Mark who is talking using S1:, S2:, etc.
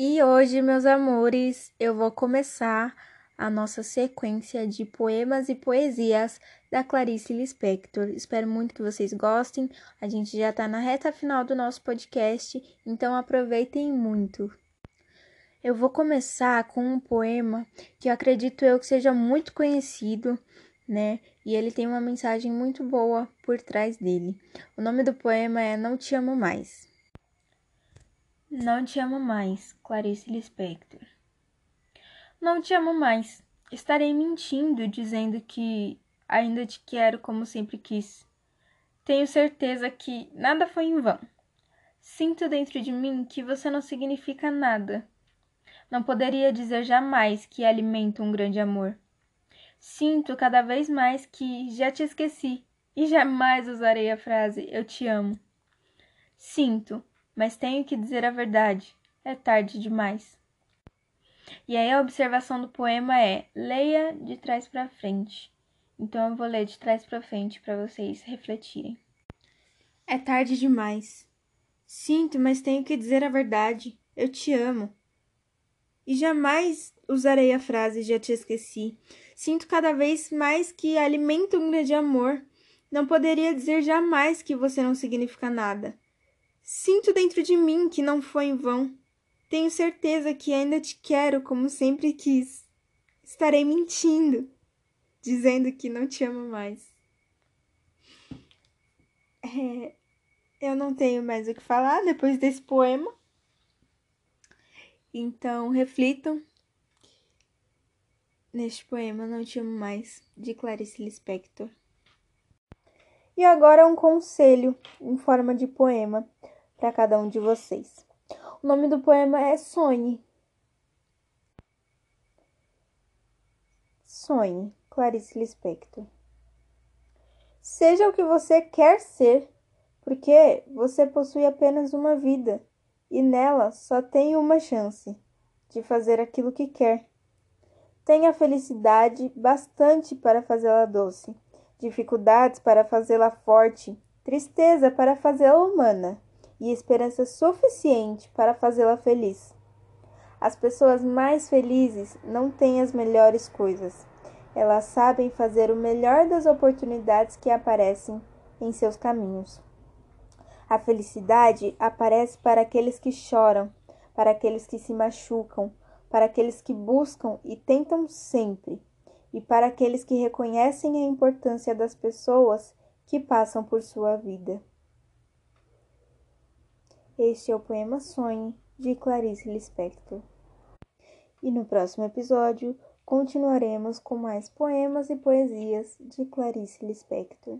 S1: E hoje, meus amores, eu vou começar a nossa sequência de poemas e poesias da Clarice Lispector. Espero muito que vocês gostem. A gente já está na reta final do nosso podcast, então aproveitem muito. Eu vou começar com um poema que eu acredito eu que seja muito conhecido, né? E ele tem uma mensagem muito boa por trás dele. O nome do poema é Não Te Amo Mais. Não te amo mais, Clarice Lispector. Não te amo mais. Estarei mentindo dizendo que ainda te quero como sempre quis. Tenho certeza que nada foi em vão. Sinto dentro de mim que você não significa nada. Não poderia dizer jamais que alimento um grande amor. Sinto cada vez mais que já te esqueci e jamais usarei a frase eu te amo. Sinto, mas tenho que dizer a verdade. É tarde demais. E aí a observação do poema é: leia de trás para frente. Então eu vou ler de trás para frente para vocês refletirem. É tarde demais. Sinto, mas tenho que dizer a verdade. Eu te amo. E jamais usarei a frase já te esqueci. Sinto cada vez mais que alimento um grande amor. Não poderia dizer jamais que você não significa nada. Sinto dentro de mim que não foi em vão. Tenho certeza que ainda te quero como sempre quis. Estarei mentindo, dizendo que não te amo mais. É, eu não tenho mais o que falar depois desse poema. Então, reflitam neste poema Não Te Amo Mais, de Clarice Lispector. E agora um conselho em forma de poema para cada um de vocês. O nome do poema é Sonhe. Sonhe, Clarice Lispector. Seja o que você quer ser, porque você possui apenas uma vida e nela só tem uma chance de fazer aquilo que quer. Tenha felicidade bastante para fazê-la doce, dificuldades para fazê-la forte, tristeza para fazê-la humana e esperança suficiente para fazê-la feliz. As pessoas mais felizes não têm as melhores coisas. Elas sabem fazer o melhor das oportunidades que aparecem em seus caminhos. A felicidade aparece para aqueles que choram, para aqueles que se machucam, para aqueles que buscam e tentam sempre, e para aqueles que reconhecem a importância das pessoas que passam por sua vida. Este é o poema Sonhe, de Clarice Lispector. E no próximo episódio continuaremos com mais poemas e poesias de Clarice Lispector.